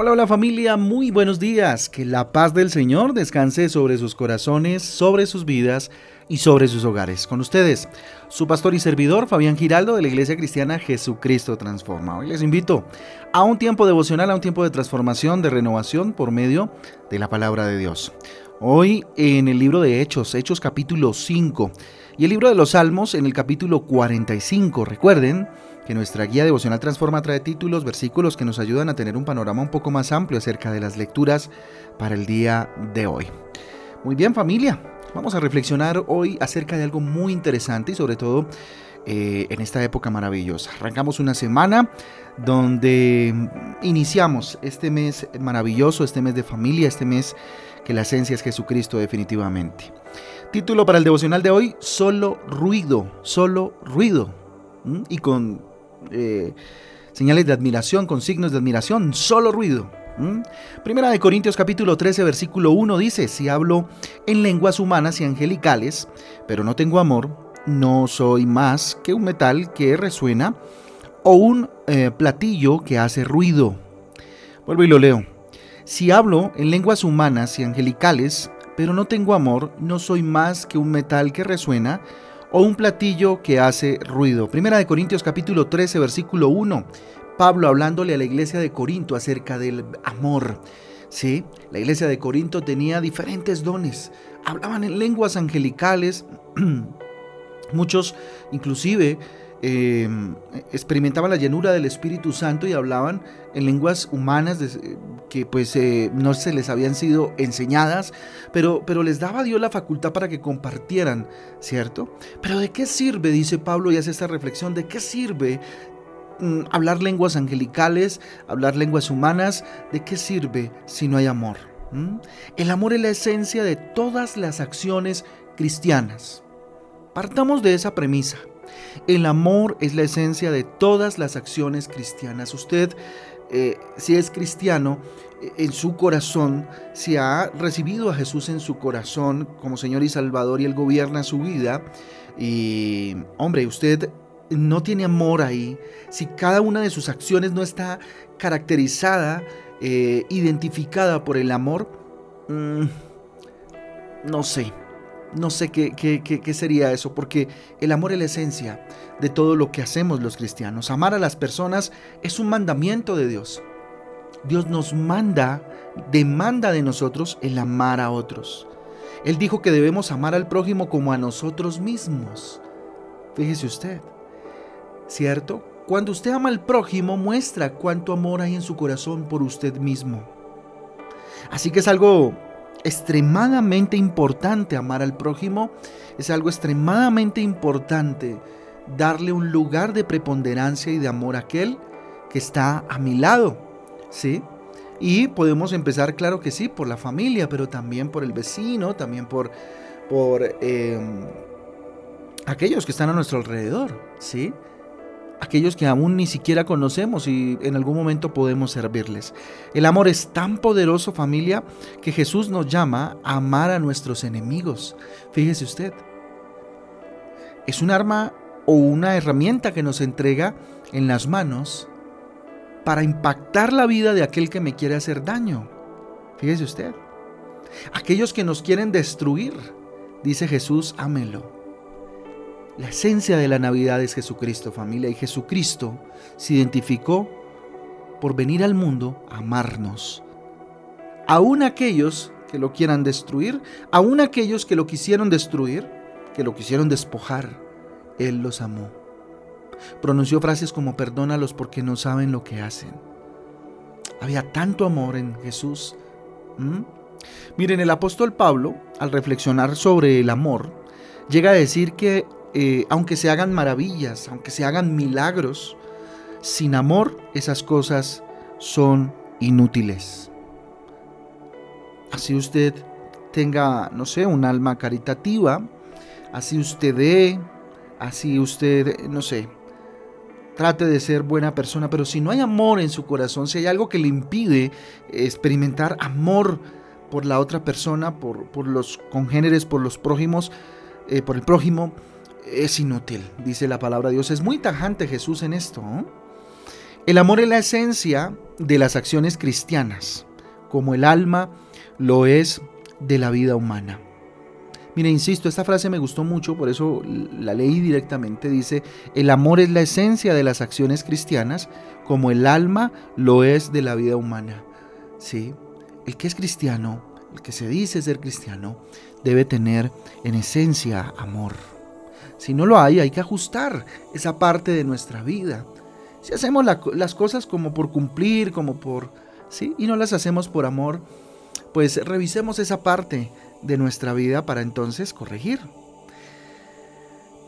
Hola, hola familia, muy buenos días. Que la paz del Señor descanse sobre sus corazones, sobre sus vidas y sobre sus hogares. Con ustedes, su pastor y servidor Fabián Giraldo de la Iglesia Cristiana Jesucristo Transforma. Hoy les invito a un tiempo devocional, a un tiempo de transformación, de renovación por medio de la palabra de Dios. Hoy en el libro de Hechos, Hechos capítulo 5 y el libro de los Salmos en el capítulo 45. Recuerden que nuestra guía devocional Transforma trae títulos, versículos que nos ayudan a tener un panorama un poco más amplio acerca de las lecturas para el día de hoy. Muy bien familia, vamos a reflexionar hoy acerca de algo muy interesante y sobre todo eh, en esta época maravillosa. Arrancamos una semana donde iniciamos este mes maravilloso, este mes de familia, este mes que la esencia es Jesucristo definitivamente. Título para el devocional de hoy, solo ruido, solo ruido. Y con eh, señales de admiración, con signos de admiración, solo ruido. Primera de Corintios capítulo 13 versículo 1 dice, si hablo en lenguas humanas y angelicales, pero no tengo amor, no soy más que un metal que resuena o un eh, platillo que hace ruido. Vuelvo y lo leo. Si hablo en lenguas humanas y angelicales, pero no tengo amor, no soy más que un metal que resuena o un platillo que hace ruido. Primera de Corintios capítulo 13 versículo 1. Pablo hablándole a la iglesia de Corinto acerca del amor. Sí, la iglesia de Corinto tenía diferentes dones. Hablaban en lenguas angelicales. Muchos inclusive Em, experimentaban la llenura del Espíritu Santo y hablaban en lenguas humanas que pues eh, no se les habían sido enseñadas, pero, pero les daba Dios la facultad para que compartieran, ¿cierto? Pero ¿de qué sirve, dice Pablo y hace esta reflexión, ¿de qué sirve mm, hablar lenguas angelicales, hablar lenguas humanas? ¿De qué sirve si no hay amor? ¿Mm? El amor es la esencia de todas las acciones cristianas. Partamos de esa premisa. El amor es la esencia de todas las acciones cristianas. Usted, eh, si es cristiano, eh, en su corazón, si ha recibido a Jesús en su corazón como Señor y Salvador y Él gobierna su vida, y hombre, usted no tiene amor ahí, si cada una de sus acciones no está caracterizada, eh, identificada por el amor, mm, no sé, no sé qué, qué, sería eso, porque el amor es la esencia de todo lo que hacemos los cristianos. Amar a las personas es un mandamiento de Dios. Dios nos manda, demanda de nosotros el amar a otros. Él dijo que debemos amar al prójimo como a nosotros mismos. Fíjese usted, ¿cierto? Cuando usted ama al prójimo, muestra cuánto amor hay en su corazón por usted mismo. Así que es algo extremadamente importante amar al prójimo, es algo extremadamente importante darle un lugar de preponderancia y de amor a aquel que está a mi lado, ¿sí? Y podemos empezar, claro que sí, por la familia, pero también por el vecino, también por, por em, aquellos que están a nuestro alrededor, ¿sí? Aquellos que aún ni siquiera conocemos y en algún momento podemos servirles. El amor es tan poderoso familia que Jesús nos llama a amar a nuestros enemigos. Fíjese usted, es un arma o una herramienta que nos entrega en las manos para impactar la vida de aquel que me quiere hacer daño. Fíjese usted, aquellos que nos quieren destruir, dice Jesús, ámelo la esencia de la Navidad es Jesucristo, familia, y Jesucristo se identificó por venir al mundo a amarnos. Aún aquellos que lo quieran destruir, aún aquellos que lo quisieron destruir, que lo quisieron despojar, Él los amó. Pronunció frases como perdónalos porque no saben lo que hacen. Había tanto amor en Jesús. Miren, el apóstol Pablo, al reflexionar sobre el amor, llega a decir que eh, aunque se hagan maravillas, aunque se hagan milagros, sin amor esas cosas son inútiles. Así usted tenga, no sé, un alma caritativa, así usted dé, así usted, no sé, trate de ser buena persona, pero si no hay amor en su corazón, si hay algo que le impide experimentar amor por la otra persona, por, los congéneres, por los prójimos, eh, por el prójimo, es inútil, dice la palabra de Dios. Es muy tajante Jesús en esto. El amor es la esencia de las acciones cristianas, como el alma lo es de la vida humana. Mire, insisto, esta frase me gustó mucho, por eso la leí directamente. Dice, el amor es la esencia de las acciones cristianas, como el alma lo es de la vida humana. ¿Sí? El que es cristiano, el que se dice ser cristiano, debe tener en esencia amor. Si no lo hay, hay que ajustar esa parte de nuestra vida. Si hacemos las cosas como por cumplir, como por... ¿sí? Y no las hacemos por amor, pues revisemos esa parte de nuestra vida para entonces corregir.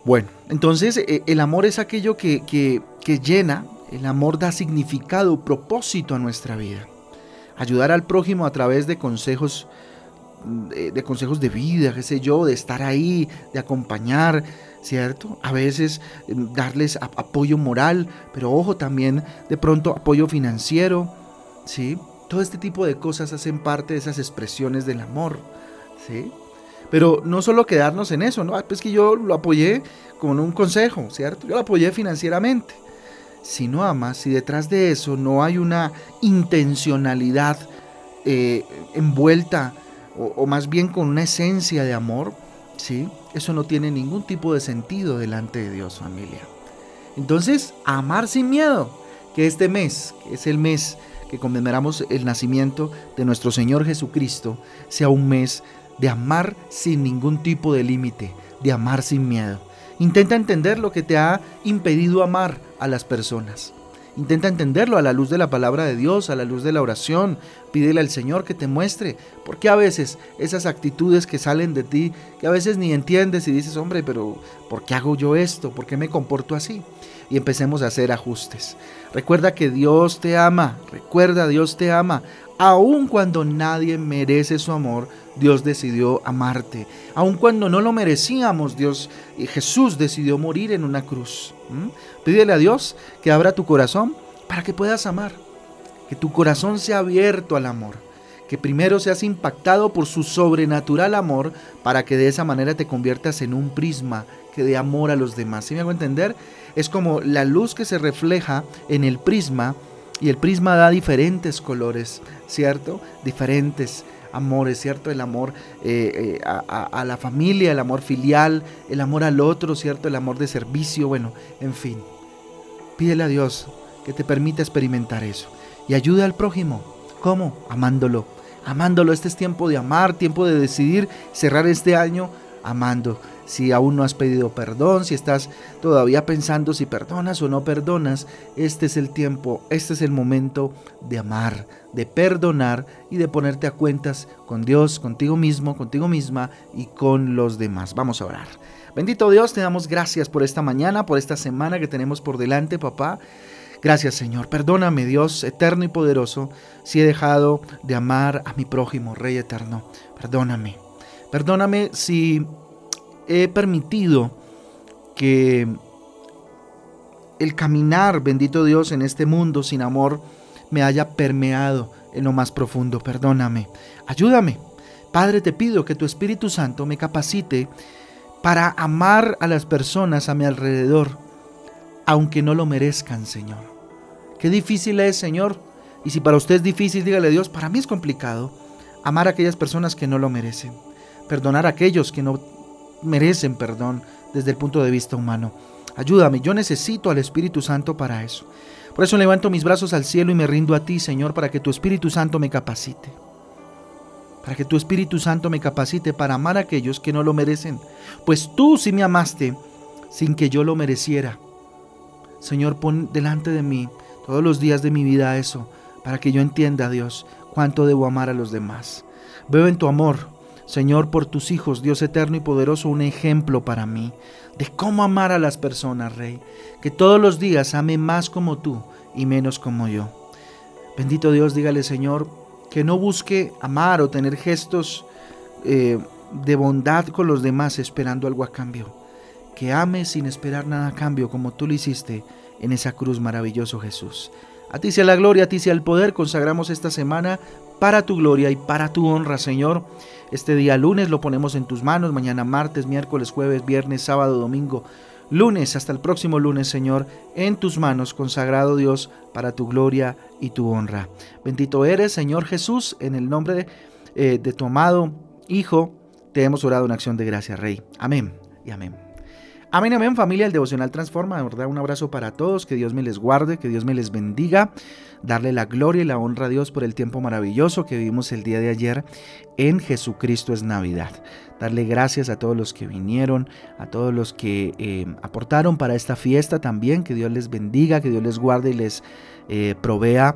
Bueno, entonces eh, el amor es aquello que, que, llena, el amor da significado, propósito a nuestra vida. Ayudar al prójimo a través de consejos, de, consejos de vida, qué sé yo, de estar ahí, de acompañar, ¿cierto? A veces eh, darles apoyo moral, pero ojo también de pronto apoyo financiero, ¿sí? Todo este tipo de cosas hacen parte de esas expresiones del amor. ¿sí? Pero no solo quedarnos en eso, ¿no? Ah, pues que yo lo apoyé con un consejo, ¿cierto? Yo lo apoyé financieramente. Si no amas, si detrás de eso no hay una intencionalidad eh, envuelta o, más bien con una esencia de amor, ¿sí? Eso no tiene ningún tipo de sentido delante de Dios, familia. Entonces, amar sin miedo, que este mes, que es el mes que conmemoramos el nacimiento de nuestro Señor Jesucristo, sea un mes de amar sin ningún tipo de límite, de amar sin miedo. Intenta entender lo que te ha impedido amar a las personas. Intenta entenderlo a la luz de la palabra de Dios, a la luz de la oración. Pídele al Señor que te muestre. Porque a veces esas actitudes que salen de ti, que a veces ni entiendes y dices, hombre, pero ¿por qué hago yo esto? ¿Por qué me comporto así? Y empecemos a hacer ajustes. Recuerda que Dios te ama. Recuerda, Dios te ama. Aun cuando nadie merece su amor, Dios decidió amarte. Aun cuando no lo merecíamos, Dios y Jesús decidió morir en una cruz. Pídele a Dios que abra tu corazón para que puedas amar. Que tu corazón sea abierto al amor. Que primero seas impactado por su sobrenatural amor para que de esa manera te conviertas en un prisma que dé amor a los demás. ¿Sí me hago entender? Es como la luz que se refleja en el prisma y el prisma da diferentes colores, ¿cierto? Diferentes amores, ¿cierto? El amor eh, eh, a, la familia, el amor filial, el amor al otro, ¿cierto? El amor de servicio, bueno, en fin. Pídele a Dios que te permita experimentar eso. Y ayuda al prójimo. ¿Cómo? Amándolo. Amándolo. Este es tiempo de amar, tiempo de decidir cerrar este año amando si aún no has pedido perdón, si estás todavía pensando si perdonas o no perdonas, este es el tiempo, este es el momento de amar, de perdonar y de ponerte a cuentas con Dios, contigo mismo, contigo misma y con los demás. Vamos a orar. Bendito Dios, te damos gracias por esta mañana, por esta semana que tenemos por delante, papá. Gracias Señor, perdóname Dios eterno y poderoso si he dejado de amar a mi prójimo, Rey eterno. Perdóname. Perdóname si he permitido que el caminar, bendito Dios, en este mundo sin amor me haya permeado en lo más profundo. Perdóname, ayúdame. Padre, te pido que tu Espíritu Santo me capacite para amar a las personas a mi alrededor, aunque no lo merezcan, Señor. Qué difícil es, Señor. Y si para usted es difícil, dígale Dios, para mí es complicado amar a aquellas personas que no lo merecen, perdonar a aquellos que no merecen perdón desde el punto de vista humano. Ayúdame, yo necesito al Espíritu Santo para eso. Por eso levanto mis brazos al cielo y me rindo a ti, Señor, para que tu Espíritu Santo me capacite. Para que tu Espíritu Santo me capacite para amar a aquellos que no lo merecen. Pues tú sí me amaste sin que yo lo mereciera. Señor, pon delante de mí todos los días de mi vida eso, para que yo entienda, Dios, cuánto debo amar a los demás. Veo en tu amor Señor, por tus hijos, Dios eterno y poderoso, un ejemplo para mí de cómo amar a las personas, Rey. Que todos los días ame más como tú y menos como yo. Bendito Dios, dígale, Señor, que no busque amar o tener gestos eh, de bondad con los demás esperando algo a cambio. Que ame sin esperar nada a cambio, como tú lo hiciste en esa cruz maravilloso, Jesús. A ti sea la gloria, a ti sea el poder. Consagramos esta semana para tu gloria y para tu honra, Señor. Este día lunes lo ponemos en tus manos, mañana martes, miércoles, jueves, viernes, sábado, domingo. lunes. Hasta el próximo lunes, Señor, en tus manos, consagrado Dios, para tu gloria y tu honra. Bendito eres, Señor Jesús, en el nombre de, eh, de tu amado Hijo, te hemos orado en acción de gracia, Rey. Amén y amén. Amén, amén, familia, el devocional transforma, de verdad, un abrazo para todos, que Dios me les guarde, que Dios me les bendiga, darle la gloria y la honra a Dios por el tiempo maravilloso que vivimos el día de ayer en Jesucristo es Navidad. Darle gracias a todos los que vinieron, a todos los que eh, aportaron para esta fiesta también, que Dios les bendiga, que Dios les guarde y les eh, provea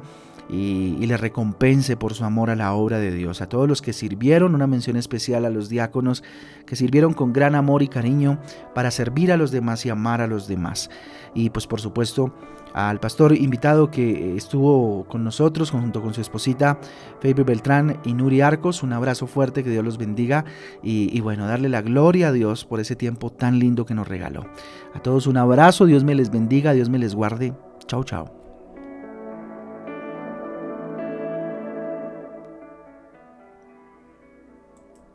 y, le recompense por su amor a la obra de Dios. A todos los que sirvieron, una mención especial a los diáconos que sirvieron con gran amor y cariño para servir a los demás y amar a los demás. Y pues por supuesto al pastor invitado que estuvo con nosotros junto con su esposita Fabi Beltrán y Nuri Arcos. Un abrazo fuerte, que Dios los bendiga y, y bueno, darle la gloria a Dios por ese tiempo tan lindo que nos regaló. A todos un abrazo, Dios me les bendiga, Dios me les guarde. Chao, chao.